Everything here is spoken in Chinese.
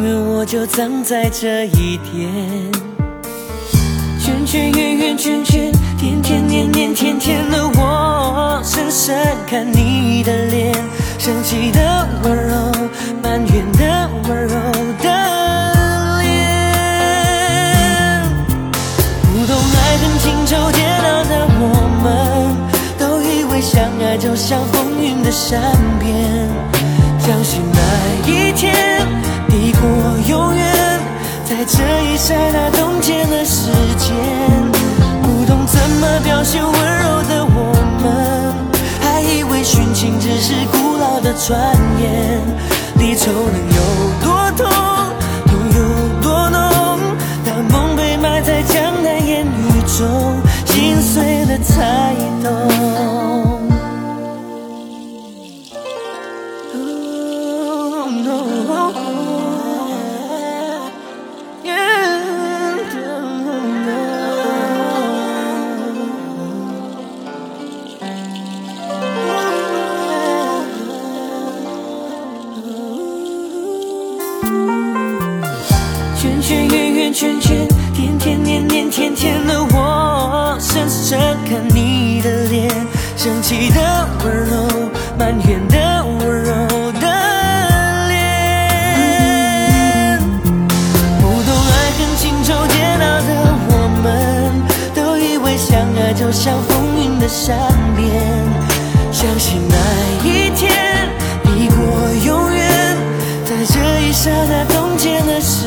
宁愿我就葬在这一点。圈圈圆圆圈圈，天天年年天天的我，深深看你的脸，生气的温柔，埋怨的温柔的脸。不懂爱恨情仇煎熬的我们，都以为相爱就像风云的善变，相信那一天表现温柔的我们，还以为殉情只是古老的传言。离愁能有圈圈圈，天天年年天天的我，深深看你的脸，生气的温柔，埋怨的温柔的脸。不懂爱恨情仇煎熬的我们，都以为相爱就像风云的善变，相信那一天抵过永远。在这一刹那冻结了时，